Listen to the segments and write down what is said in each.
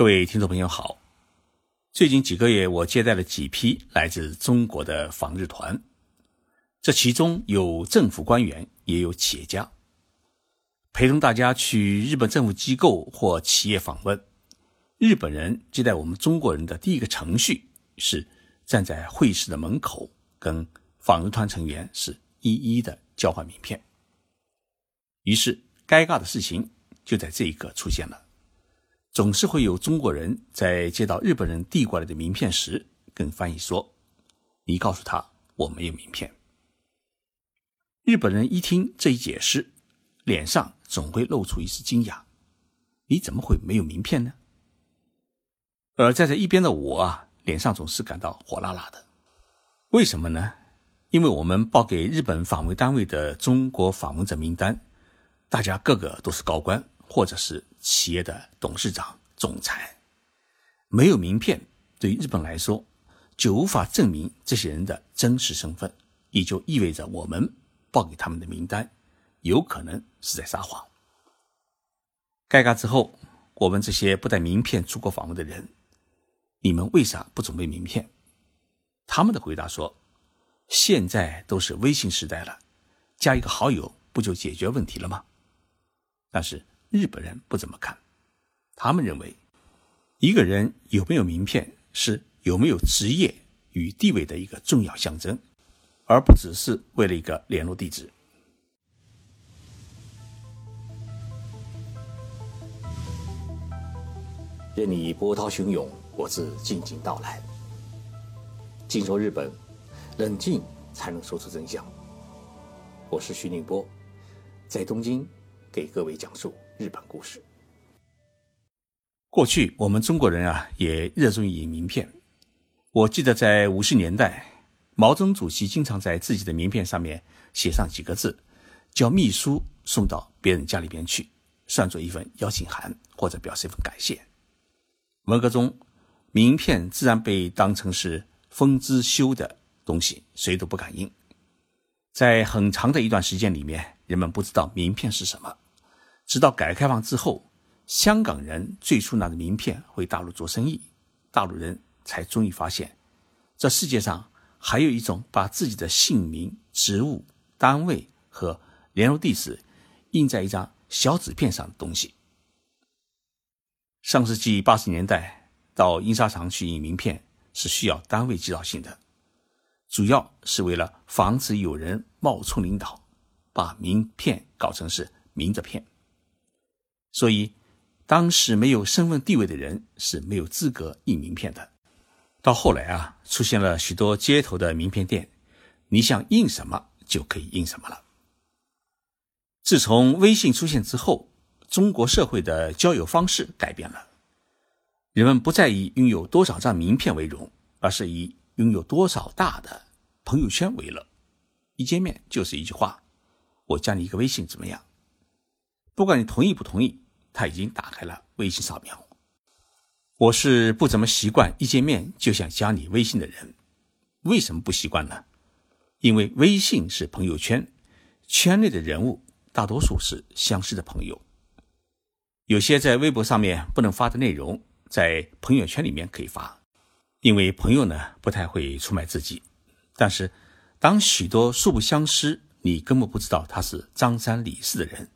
各位听众朋友好，最近几个月我接待了几批来自中国的访日团，这其中有政府官员，也有企业家。陪同大家去日本政府机构或企业访问，日本人接待我们中国人的第一个程序是站在会议室的门口，跟访日团成员是一一的交换名片。于是，尴尬的事情就在这一刻出现了。总是会有中国人在接到日本人递过来的名片时，跟翻译说：“你告诉他我没有名片。”日本人一听这一解释，脸上总会露出一丝惊讶：“你怎么会没有名片呢？”而在这一边的我啊，脸上总是感到火辣辣的。为什么呢？因为我们报给日本访问单位的中国访问者名单，大家个个都是高官。或者是企业的董事长、总裁，没有名片，对于日本来说，就无法证明这些人的真实身份，也就意味着我们报给他们的名单，有可能是在撒谎。尴尬之后，我问这些不带名片出国访问的人：“你们为啥不准备名片？”他们的回答说：“现在都是微信时代了，加一个好友不就解决问题了吗？”但是。日本人不怎么看，他们认为，一个人有没有名片是有没有职业与地位的一个重要象征，而不只是为了一个联络地址。任你波涛汹涌，我自静静到来。静说日本，冷静才能说出真相。我是徐宁波，在东京给各位讲述。日本故事。过去我们中国人啊，也热衷于名片。我记得在五十年代，毛泽东主席经常在自己的名片上面写上几个字，叫秘书送到别人家里边去，算作一份邀请函或者表示一份感谢。文革中，名片自然被当成是封之修的东西，谁都不敢印。在很长的一段时间里面，人们不知道名片是什么。直到改革开放之后，香港人最初拿着名片回大陆做生意，大陆人才终于发现，这世界上还有一种把自己的姓名、职务、单位和联络地址印在一张小纸片上的东西。上世纪八十年代，到印刷厂去印名片是需要单位介绍信的，主要是为了防止有人冒充领导，把名片搞成是明着片。所以，当时没有身份地位的人是没有资格印名片的。到后来啊，出现了许多街头的名片店，你想印什么就可以印什么了。自从微信出现之后，中国社会的交友方式改变了，人们不再以拥有多少张名片为荣，而是以拥有多少大的朋友圈为乐。一见面就是一句话：“我加你一个微信怎么样？”不管你同意不同意，他已经打开了微信扫描。我是不怎么习惯一见面就想加你微信的人，为什么不习惯呢？因为微信是朋友圈，圈内的人物大多数是相识的朋友。有些在微博上面不能发的内容，在朋友圈里面可以发，因为朋友呢不太会出卖自己。但是，当许多素不相识，你根本不知道他是张三李四的人。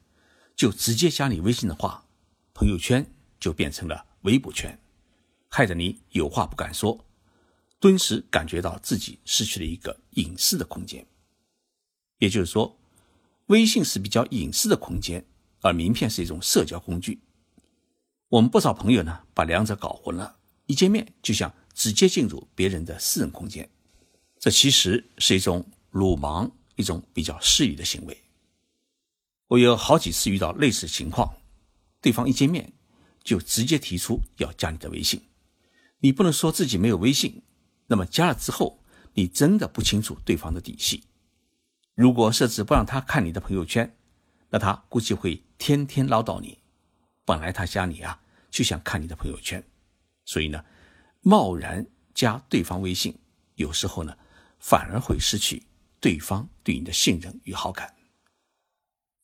就直接加你微信的话，朋友圈就变成了微博圈，害得你有话不敢说，顿时感觉到自己失去了一个隐私的空间。也就是说，微信是比较隐私的空间，而名片是一种社交工具。我们不少朋友呢，把两者搞混了，一见面就想直接进入别人的私人空间，这其实是一种鲁莽，一种比较失礼的行为。我有好几次遇到类似情况，对方一见面就直接提出要加你的微信，你不能说自己没有微信，那么加了之后，你真的不清楚对方的底细。如果设置不让他看你的朋友圈，那他估计会天天唠叨你。本来他加你啊，就想看你的朋友圈，所以呢，贸然加对方微信，有时候呢，反而会失去对方对你的信任与好感。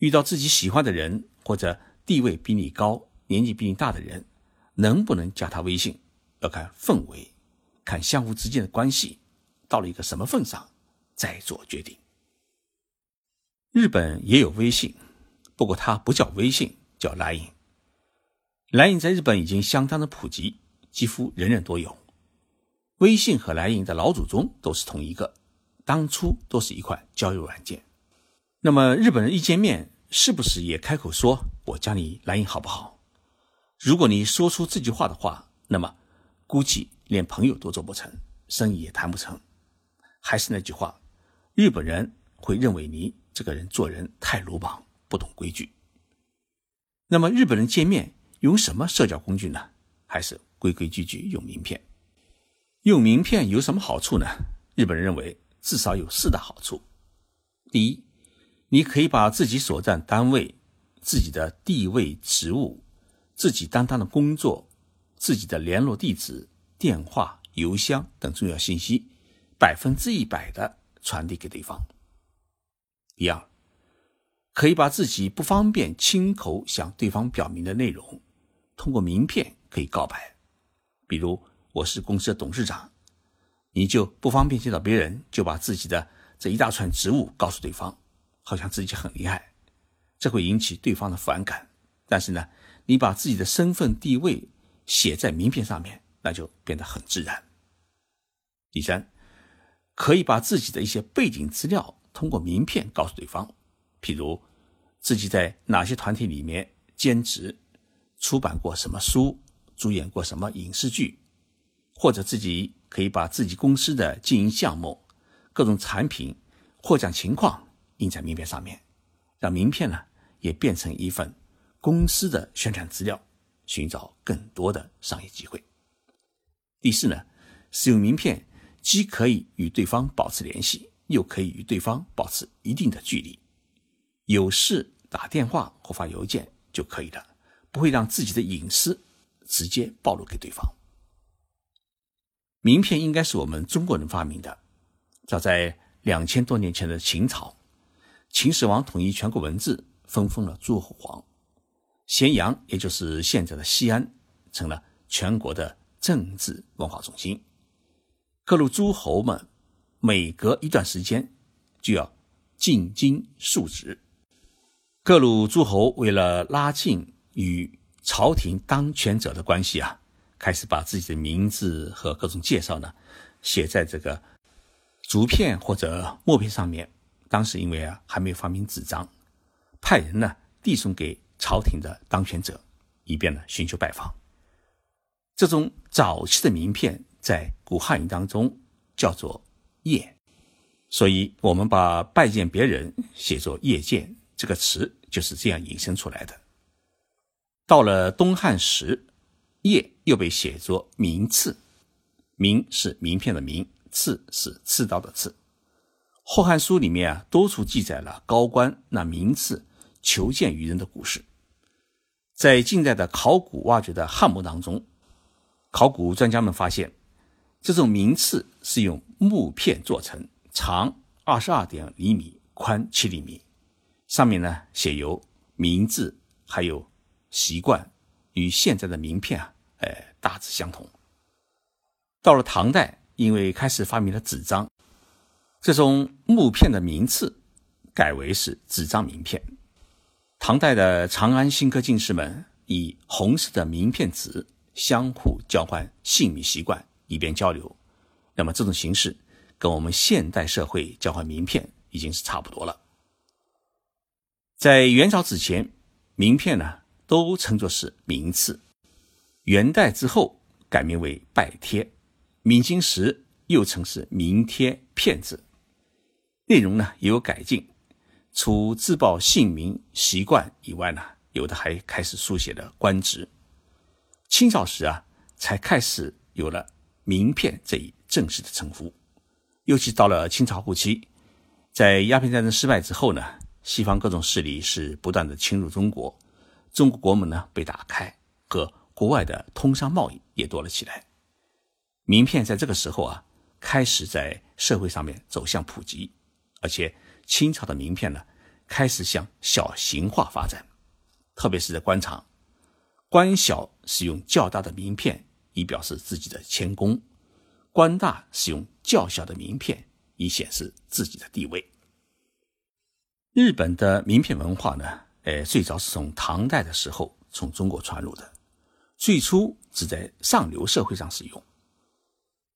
遇到自己喜欢的人或者地位比你高、年纪比你大的人，能不能加他微信，要看氛围，看相互之间的关系到了一个什么份上，再做决定。日本也有微信，不过它不叫微信，叫 Line。Line 在日本已经相当的普及，几乎人人都有。微信和 Line 的老祖宗都是同一个，当初都是一款交友软件。那么日本人一见面，是不是也开口说“我加你来也好不好”？如果你说出这句话的话，那么估计连朋友都做不成，生意也谈不成。还是那句话，日本人会认为你。这个人做人太鲁莽，不懂规矩。那么日本人见面用什么社交工具呢？还是规规矩矩用名片？用名片有什么好处呢？日本人认为至少有四大好处。第一，你可以把自己所在单位、自己的地位、职务、自己担当的工作、自己的联络地址、电话、邮箱等重要信息，百分之一百的传递给对方。第二，可以把自己不方便亲口向对方表明的内容，通过名片可以告白。比如，我是公司的董事长，你就不方便见到别人，就把自己的这一大串职务告诉对方，好像自己很厉害，这会引起对方的反感。但是呢，你把自己的身份地位写在名片上面，那就变得很自然。第三，可以把自己的一些背景资料。通过名片告诉对方，譬如自己在哪些团体里面兼职，出版过什么书，主演过什么影视剧，或者自己可以把自己公司的经营项目、各种产品获奖情况印在名片上面，让名片呢也变成一份公司的宣传资料，寻找更多的商业机会。第四呢，使用名片既可以与对方保持联系。又可以与对方保持一定的距离，有事打电话或发邮件就可以了，不会让自己的隐私直接暴露给对方。名片应该是我们中国人发明的，早在两千多年前的秦朝，秦始皇统一全国文字，分封了诸侯皇，咸阳也就是现在的西安，成了全国的政治文化中心，各路诸侯们。每隔一段时间，就要进京述职。各路诸侯为了拉近与朝廷当权者的关系啊，开始把自己的名字和各种介绍呢，写在这个竹片或者墨片上面。当时因为啊还没有发明纸张，派人呢递送给朝廷的当权者，以便呢寻求拜访。这种早期的名片在古汉语当中叫做。谒，所以我们把拜见别人写作谒见这个词就是这样引申出来的。到了东汉时，谒又被写作名次，名是名片的名，次是刺刀的刺。《后汉书》里面啊，多处记载了高官那名次求见于人的故事。在近代的考古挖掘的汉墓当中，考古专家们发现。这种名次是用木片做成，长二十二点厘米，宽七厘米，上面呢写有名字，还有习惯，与现在的名片啊，呃，大致相同。到了唐代，因为开始发明了纸张，这种木片的名次改为是纸张名片。唐代的长安新科进士们以红色的名片纸相互交换姓名习惯。以便交流，那么这种形式跟我们现代社会交换名片已经是差不多了。在元朝之前，名片呢都称作是名次，元代之后改名为拜帖，明清时又称是名贴片子，内容呢也有改进，除自报姓名习惯以外呢，有的还开始书写了官职。清朝时啊，才开始有了。名片这一正式的称呼，尤其到了清朝后期，在鸦片战争失败之后呢，西方各种势力是不断的侵入中国，中国国门呢被打开，和国外的通商贸易也多了起来。名片在这个时候啊，开始在社会上面走向普及，而且清朝的名片呢，开始向小型化发展，特别是在官场，官小使用较大的名片以表示自己的谦恭，官大使用较小的名片以显示自己的地位。日本的名片文化呢，呃，最早是从唐代的时候从中国传入的，最初只在上流社会上使用。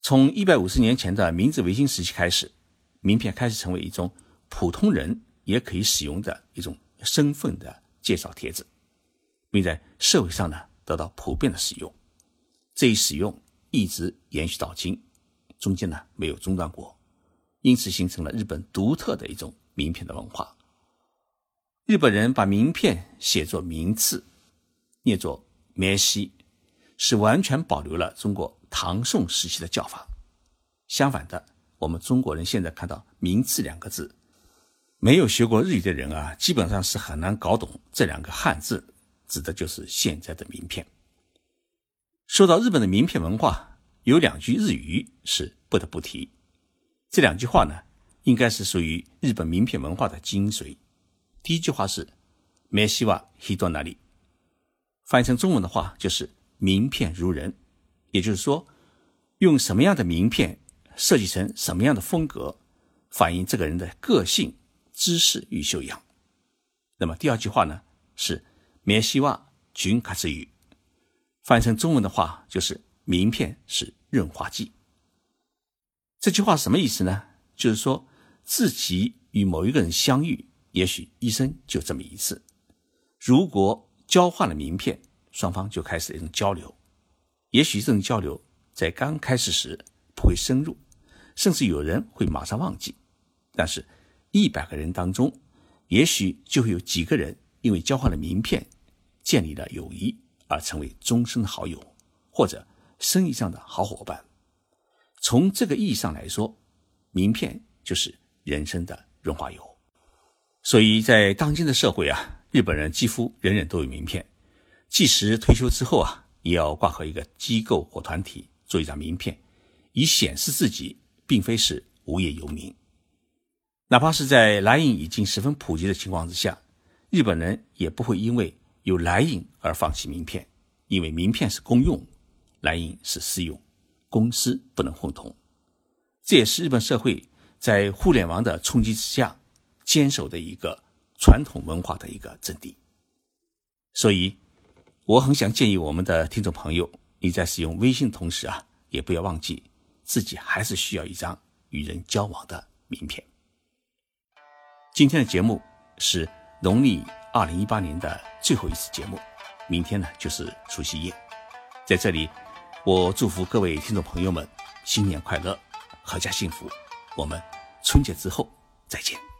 从一百五十年前的明治维新时期开始，名片开始成为一种普通人也可以使用的一种身份的介绍帖子，并在社会上呢得到普遍的使用。这一使用一直延续到今，中间呢没有中断过，因此形成了日本独特的一种名片的文化。日本人把名片写作名次，念作名西，是完全保留了中国。唐宋时期的叫法，相反的，我们中国人现在看到“名次”两个字，没有学过日语的人啊，基本上是很难搞懂这两个汉字指的就是现在的名片。说到日本的名片文化，有两句日语是不得不提，这两句话呢，应该是属于日本名片文化的精髓。第一句话是“名希瓦希多那里”，翻译成中文的话就是“名片如人”。也就是说，用什么样的名片设计成什么样的风格，反映这个人的个性、知识与修养。那么第二句话呢，是“棉希瓦君卡之语”，翻译成中文的话就是“名片是润滑剂”。这句话什么意思呢？就是说自己与某一个人相遇，也许一生就这么一次。如果交换了名片，双方就开始一种交流。也许这种交流在刚开始时不会深入，甚至有人会马上忘记。但是，一百个人当中，也许就会有几个人因为交换了名片，建立了友谊而成为终身好友，或者生意上的好伙伴。从这个意义上来说，名片就是人生的润滑油。所以在当今的社会啊，日本人几乎人人都有名片，即使退休之后啊。也要挂号一个机构或团体做一张名片，以显示自己并非是无业游民。哪怕是在蓝印已经十分普及的情况之下，日本人也不会因为有蓝印而放弃名片，因为名片是公用，蓝印是私用，公私不能混同。这也是日本社会在互联网的冲击之下坚守的一个传统文化的一个阵地。所以。我很想建议我们的听众朋友，你在使用微信同时啊，也不要忘记自己还是需要一张与人交往的名片。今天的节目是农历二零一八年的最后一次节目，明天呢就是除夕夜，在这里，我祝福各位听众朋友们新年快乐，阖家幸福。我们春节之后再见。